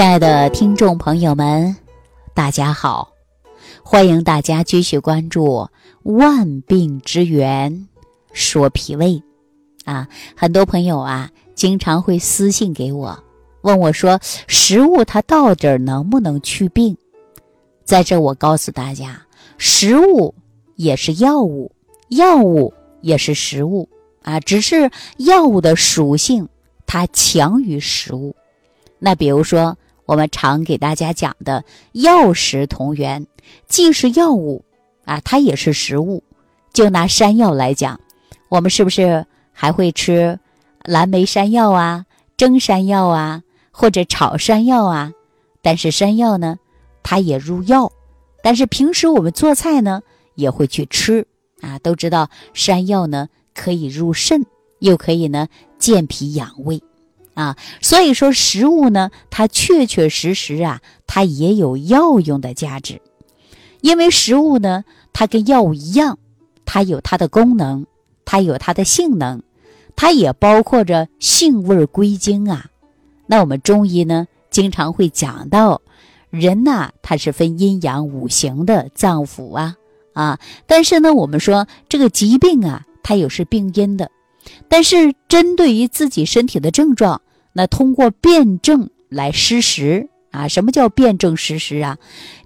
亲爱的听众朋友们，大家好！欢迎大家继续关注《万病之源说脾胃》啊。很多朋友啊，经常会私信给我，问我说：“食物它到底能不能去病？”在这，我告诉大家，食物也是药物，药物也是食物啊，只是药物的属性它强于食物。那比如说，我们常给大家讲的药食同源，既是药物啊，它也是食物。就拿山药来讲，我们是不是还会吃蓝莓山药啊、蒸山药啊，或者炒山药啊？但是山药呢，它也入药。但是平时我们做菜呢，也会去吃啊。都知道山药呢可以入肾，又可以呢健脾养胃。啊，所以说食物呢，它确确实实啊，它也有药用的价值，因为食物呢，它跟药物一样，它有它的功能，它有它的性能，它也包括着性味归经啊。那我们中医呢，经常会讲到，人呐，它是分阴阳五行的脏腑啊啊，但是呢，我们说这个疾病啊，它有是病因的。但是，针对于自己身体的症状，那通过辨证来施食啊。什么叫辨证施食啊？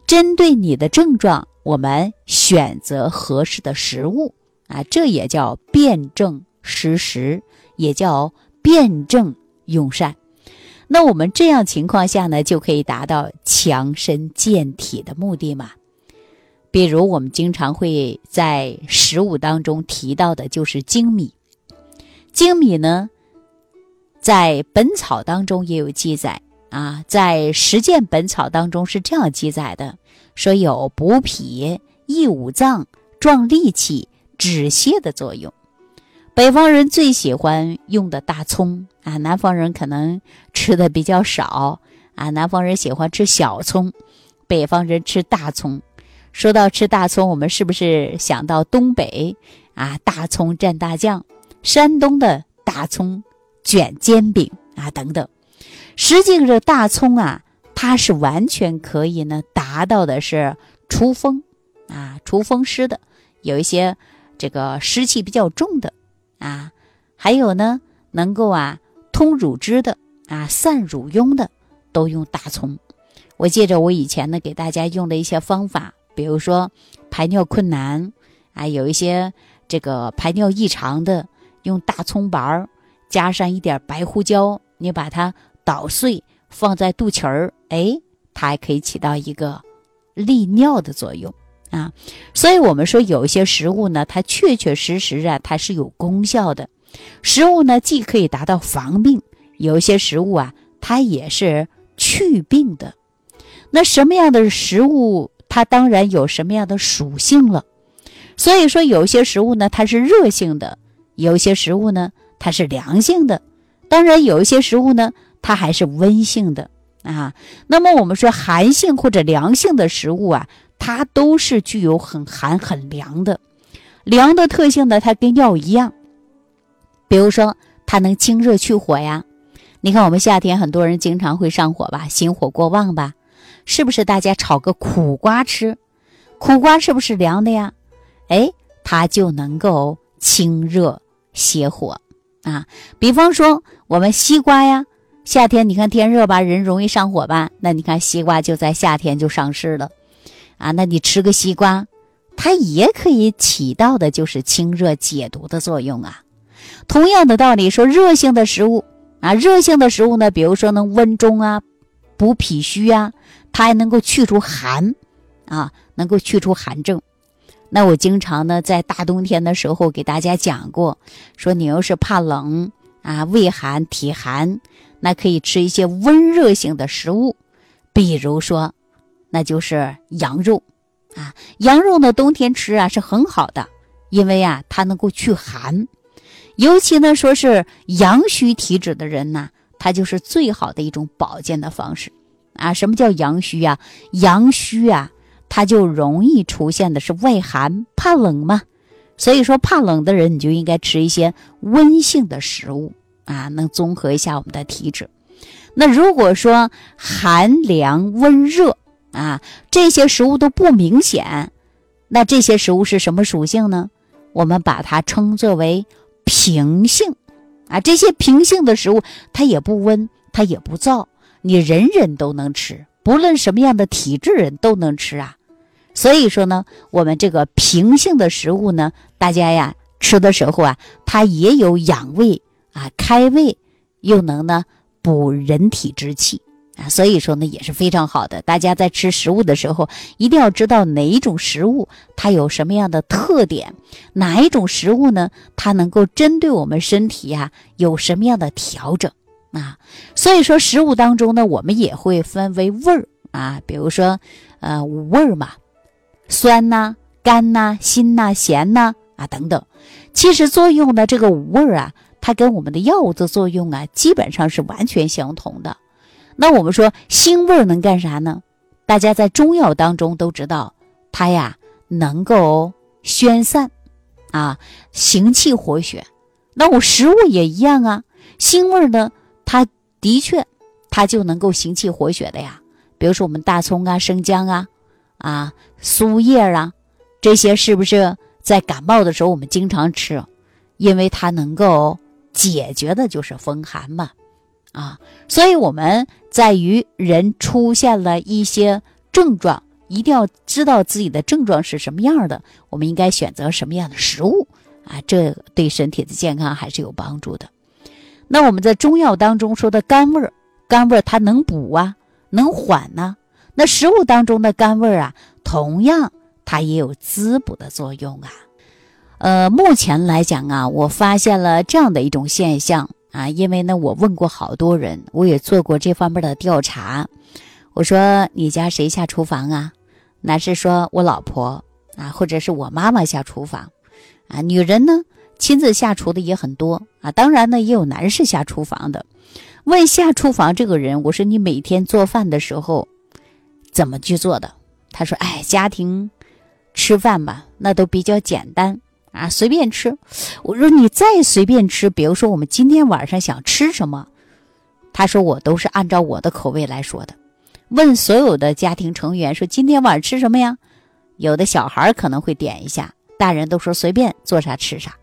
针对你的症状，我们选择合适的食物啊，这也叫辨证施食，也叫辨证用膳。那我们这样情况下呢，就可以达到强身健体的目的嘛。比如我们经常会在食物当中提到的，就是精米。精米呢，在《本草》当中也有记载啊，在《实践本草》当中是这样记载的：说有补脾、益五脏、壮力气、止泻的作用。北方人最喜欢用的大葱啊，南方人可能吃的比较少啊。南方人喜欢吃小葱，北方人吃大葱。说到吃大葱，我们是不是想到东北啊？大葱蘸大酱。山东的大葱卷煎饼啊，等等。实际这大葱啊，它是完全可以呢，达到的。是除风啊，除风湿的。有一些这个湿气比较重的。啊，还有呢，能够啊通乳汁的。啊，散乳痈的，都用大葱。我记着我以前呢，给大家用的。一些方法，比如说排尿困难啊，有一些这个排尿异常的。用大葱白儿加上一点白胡椒，你把它捣碎放在肚脐儿，哎，它还可以起到一个利尿的作用啊。所以，我们说有一些食物呢，它确确实实啊，它是有功效的。食物呢，既可以达到防病，有一些食物啊，它也是去病的。那什么样的食物，它当然有什么样的属性了。所以说，有些食物呢，它是热性的。有些食物呢，它是凉性的；当然，有一些食物呢，它还是温性的啊。那么，我们说寒性或者凉性的食物啊，它都是具有很寒很凉的。凉的特性呢，它跟药一样，比如说它能清热去火呀。你看，我们夏天很多人经常会上火吧，心火过旺吧，是不是？大家炒个苦瓜吃，苦瓜是不是凉的呀？哎，它就能够清热。泻火啊，比方说我们西瓜呀，夏天你看天热吧，人容易上火吧，那你看西瓜就在夏天就上市了啊。那你吃个西瓜，它也可以起到的就是清热解毒的作用啊。同样的道理，说热性的食物啊，热性的食物呢，比如说能温中啊，补脾虚啊，它还能够去除寒啊，能够去除寒症。那我经常呢，在大冬天的时候给大家讲过，说你要是怕冷啊，胃寒体寒，那可以吃一些温热性的食物，比如说，那就是羊肉啊，羊肉呢冬天吃啊是很好的，因为啊它能够去寒，尤其呢说是阳虚体质的人呢，它就是最好的一种保健的方式啊。什么叫阳虚啊？阳虚啊。它就容易出现的是畏寒怕冷嘛，所以说怕冷的人你就应该吃一些温性的食物啊，能综合一下我们的体质。那如果说寒凉温热啊，这些食物都不明显，那这些食物是什么属性呢？我们把它称作为平性啊。这些平性的食物，它也不温，它也不燥，你人人都能吃，不论什么样的体质人都能吃啊。所以说呢，我们这个平性的食物呢，大家呀吃的时候啊，它也有养胃啊、开胃，又能呢。补人体之气啊，所以说呢也是非常好的。大家在吃食物的时候，一定要知道哪一种食物它有什么样的特点，哪一种食物呢，它能够针对我们身体呀有什么样的调整啊。所以说食物当中呢，我们也会分为味儿啊，比如说呃五味儿嘛，酸呐、甘呐、辛呐、咸呐啊等等。其实作用的这个五味儿啊。它跟我们的药物的作用啊，基本上是完全相同的。那我们说腥味能干啥呢？大家在中药当中都知道，它呀能够宣散，啊行气活血。那我食物也一样啊，腥味呢，它的确它就能够行气活血的呀。比如说我们大葱啊、生姜啊、啊苏叶啊，这些是不是在感冒的时候我们经常吃？因为它能够。解决的就是风寒嘛，啊，所以我们在于人出现了一些症状，一定要知道自己的症状是什么样的，我们应该选择什么样的食物啊，这对身体的健康还是有帮助的。那我们在中药当中说的甘味儿，甘味儿它能补啊，能缓呢。那食物当中的甘味儿啊，同样它也有滋补的作用啊。呃，目前来讲啊，我发现了这样的一种现象啊，因为呢，我问过好多人，我也做过这方面的调查。我说你家谁下厨房啊？那是说我老婆啊，或者是我妈妈下厨房啊。女人呢，亲自下厨的也很多啊。当然呢，也有男士下厨房的。问下厨房这个人，我说你每天做饭的时候怎么去做的？他说：哎，家庭吃饭吧，那都比较简单。啊，随便吃。我说你再随便吃，比如说我们今天晚上想吃什么，他说我都是按照我的口味来说的。问所有的家庭成员说今天晚上吃什么呀？有的小孩可能会点一下，大人都说随便做啥吃啥。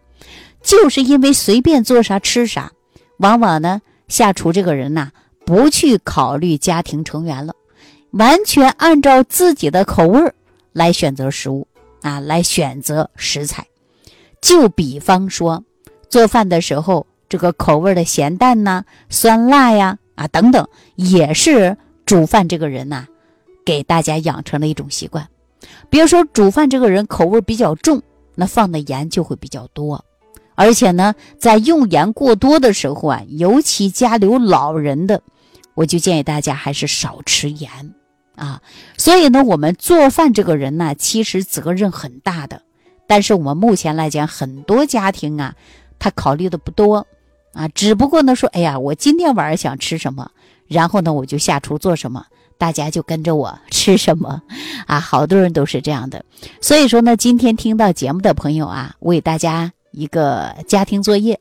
就是因为随便做啥吃啥，往往呢下厨这个人呐不去考虑家庭成员了，完全按照自己的口味来选择食物啊，来选择食材。就比方说，做饭的时候，这个口味的咸淡呐、酸辣呀啊等等，也是煮饭这个人呐，给大家养成了一种习惯。比如说，煮饭这个人口味比较重，那放的盐就会比较多，而且呢，在用盐过多的时候啊，尤其家里有老人的，我就建议大家还是少吃盐啊。所以呢，我们做饭这个人呢，其实责任很大的。但是我们目前来讲，很多家庭啊，他考虑的不多啊，只不过呢说，哎呀，我今天晚上想吃什么，然后呢我就下厨做什么，大家就跟着我 吃什么，啊，好多人都是这样的。所以说呢，今天听到节目的朋友啊，我给大家一个家庭作业，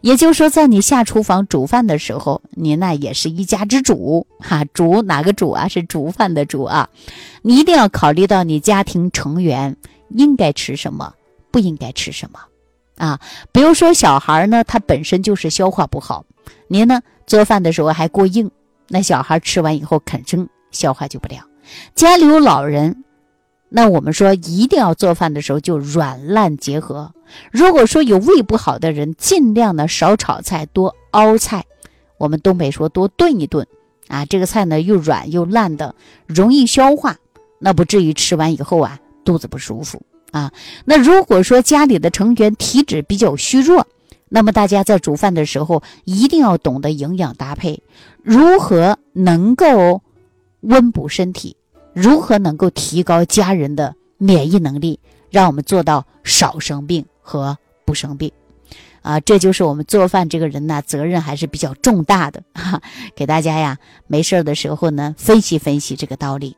也就是说，在你下厨房煮饭的时候，您那也是一家之主哈，煮哪个煮啊？是煮饭的煮啊，你一定要考虑到你家庭成员。应该吃什么，不应该吃什么，啊，比如说小孩呢，他本身就是消化不好，您呢做饭的时候还过硬，那小孩吃完以后肯定消化就不良。家里有老人，那我们说一定要做饭的时候就软烂结合。如果说有胃不好的人，尽量的少炒菜，多熬菜。我们东北说多炖一炖，啊，这个菜呢又软又烂的，容易消化，那不至于吃完以后啊。肚子不舒服啊，那如果说家里的成员体质比较虚弱，那么大家在煮饭的时候一定要懂得营养搭配，如何能够温补身体，如何能够提高家人的免疫能力，让我们做到少生病和不生病，啊，这就是我们做饭这个人呢，责任还是比较重大的哈，给大家呀没事的时候呢分析分析这个道理。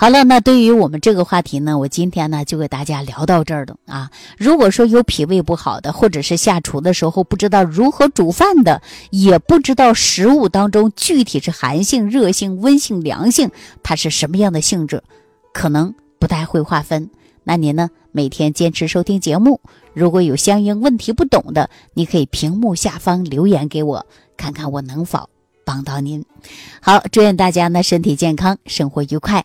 好了，那对于我们这个话题呢，我今天呢就给大家聊到这儿了啊。如果说有脾胃不好的，或者是下厨的时候不知道如何煮饭的，也不知道食物当中具体是寒性、热性、温性、凉性，它是什么样的性质，可能不太会划分。那您呢，每天坚持收听节目，如果有相应问题不懂的，你可以屏幕下方留言给我，看看我能否帮到您。好，祝愿大家呢身体健康，生活愉快。